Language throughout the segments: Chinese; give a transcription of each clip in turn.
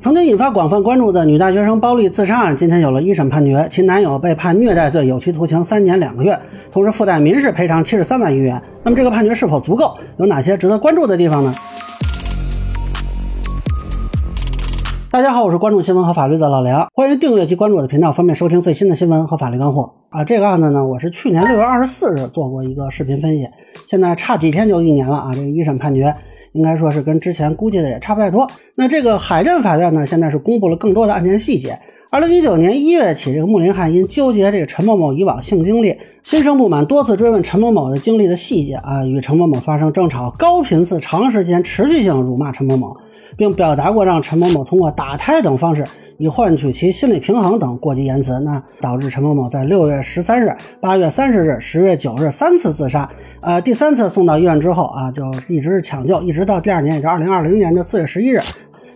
曾经引发广泛关注的女大学生暴力自杀案，今天有了一审判决，其男友被判虐待罪，有期徒刑三年两个月，同时附带民事赔偿七十三万余元。那么这个判决是否足够？有哪些值得关注的地方呢？大家好，我是关注新闻和法律的老梁，欢迎订阅及关注我的频道，方便收听最新的新闻和法律干货啊。这个案子呢，我是去年六月二十四日做过一个视频分析，现在差几天就一年了啊。这个一审判决。应该说是跟之前估计的也差不太多。那这个海淀法院呢，现在是公布了更多的案件细节。二零一九年一月起，这个穆林汉因纠结这个陈某某以往性经历，心生不满，多次追问陈某某的经历的细节啊，与陈某某发生争吵，高频次、长时间、持续性辱骂陈某某，并表达过让陈某某通过打胎等方式。以换取其心理平衡等过激言辞，那导致陈某某在六月十三日、八月三十日、十月九日三次自杀。呃，第三次送到医院之后啊，就一直是抢救，一直到第二年，也就二零二零年的四月十一日。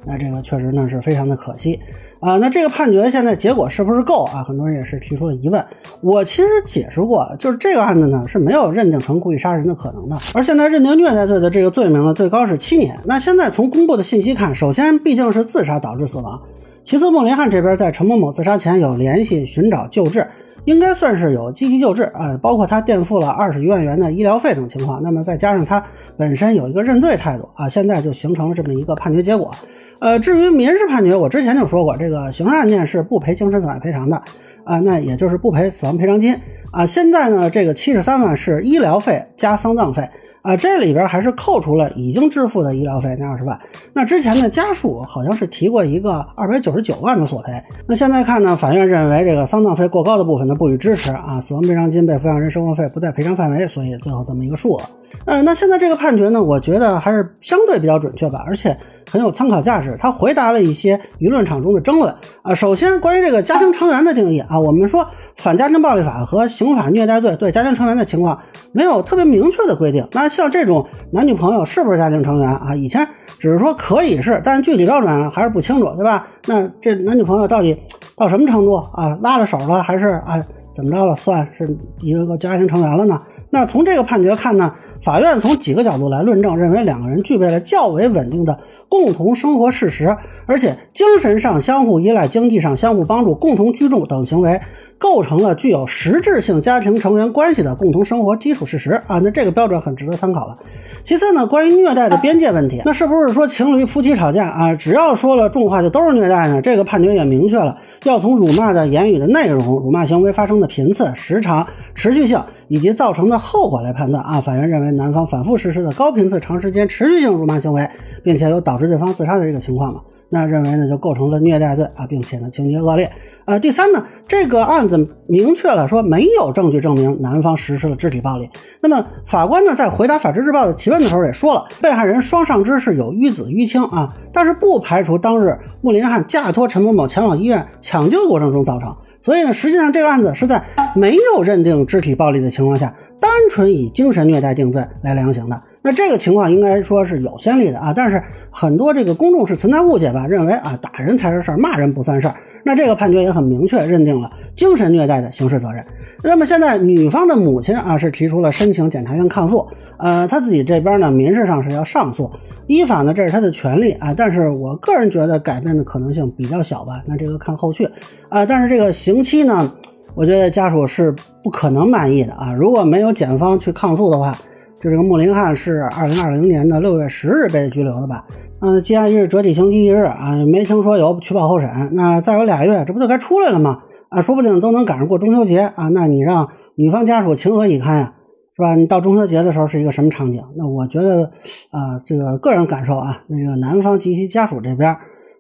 那这个确实呢是非常的可惜啊。那这个判决现在结果是不是够啊？很多人也是提出了疑问。我其实解释过，就是这个案子呢是没有认定成故意杀人的可能的，而现在认定虐待罪的这个罪名呢，最高是七年。那现在从公布的信息看，首先毕竟是自杀导致死亡。其次，穆林汉这边在陈某某自杀前有联系寻找救治，应该算是有积极救治啊，包括他垫付了二十余万元的医疗费等情况。那么再加上他本身有一个认罪态度啊，现在就形成了这么一个判决结果。呃，至于民事判决，我之前就说过，这个刑事案件是不赔精神损害赔偿的啊，那也就是不赔死亡赔偿金啊。现在呢，这个七十三万是医疗费加丧葬费。啊，这里边还是扣除了已经支付的医疗费那二十万。那之前的家属好像是提过一个二百九十九万的索赔。那现在看呢，法院认为这个丧葬费过高的部分呢不予支持啊，死亡赔偿金被抚养人生活费不在赔偿范围，所以最后这么一个数额。呃，那现在这个判决呢，我觉得还是相对比较准确吧，而且很有参考价值。他回答了一些舆论场中的争论啊。首先，关于这个家庭成员的定义啊，我们说。反家庭暴力法和刑法虐待罪对家庭成员的情况没有特别明确的规定。那像这种男女朋友是不是家庭成员啊？以前只是说可以是，但是具体标准还是不清楚，对吧？那这男女朋友到底到什么程度啊？拉了手了还是啊怎么着了算是一个家庭成员了呢？那从这个判决看呢，法院从几个角度来论证，认为两个人具备了较为稳定的共同生活事实，而且精神上相互依赖、经济上相互帮助、共同居住等行为。构成了具有实质性家庭成员关系的共同生活基础事实啊，那这个标准很值得参考了。其次呢，关于虐待的边界问题，那是不是说情侣夫妻吵架啊，只要说了重话就都是虐待呢？这个判决也明确了，要从辱骂的言语的内容、辱骂行为发生的频次、时长、持续性以及造成的后果来判断啊。法院认为男方反复实施的高频次、长时间、持续性辱骂行为，并且有导致对方自杀的这个情况嘛。那认为呢，就构成了虐待罪啊，并且呢，情节恶劣。呃，第三呢，这个案子明确了说没有证据证明男方实施了肢体暴力。那么法官呢，在回答法制日报的提问的时候也说了，被害人双上肢是有淤紫淤青啊，但是不排除当日穆林汉驾托陈某某前往医院抢救过程中造成。所以呢，实际上这个案子是在没有认定肢体暴力的情况下，单纯以精神虐待定罪来量刑的。那这个情况应该说是有先例的啊，但是很多这个公众是存在误解吧，认为啊打人才是事儿，骂人不算事儿。那这个判决也很明确认定了精神虐待的刑事责任。那么现在女方的母亲啊是提出了申请检察院抗诉，呃，他自己这边呢民事上是要上诉，依法呢这是他的权利啊，但是我个人觉得改变的可能性比较小吧。那这个看后续啊，但是这个刑期呢，我觉得家属是不可能满意的啊。如果没有检方去抗诉的话。就这个穆林汉是二零二零年的六月十日被拘留的吧？嗯，羁押一日折抵刑期一日啊，没听说有取保候审。那再有俩月，这不就该出来了吗？啊，说不定都能赶上过中秋节啊。那你让女方家属情何以堪呀？是吧？你到中秋节的时候是一个什么场景？那我觉得啊，这个个人感受啊，那个男方及其家属这边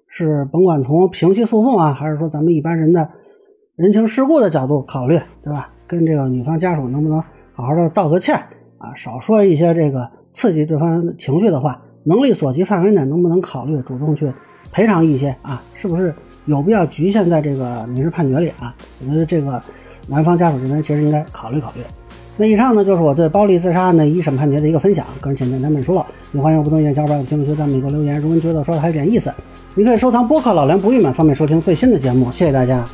是甭管从平息诉讼啊，还是说咱们一般人的人情世故的角度考虑，对吧？跟这个女方家属能不能好好的道个歉？啊，少说一些这个刺激对方情绪的话，能力所及范围内，能不能考虑主动去赔偿一些啊？是不是有必要局限在这个民事判决里啊？我觉得这个男方家属这边其实应该考虑考虑。那以上呢，就是我对暴力自杀案的一审判决的一个分享，个人浅见难免疏漏，也欢迎不同意见小伙伴有评论区在美国留言。如果您觉得说的还有点意思，你可以收藏播客老梁不郁闷，方便收听最新的节目。谢谢大家。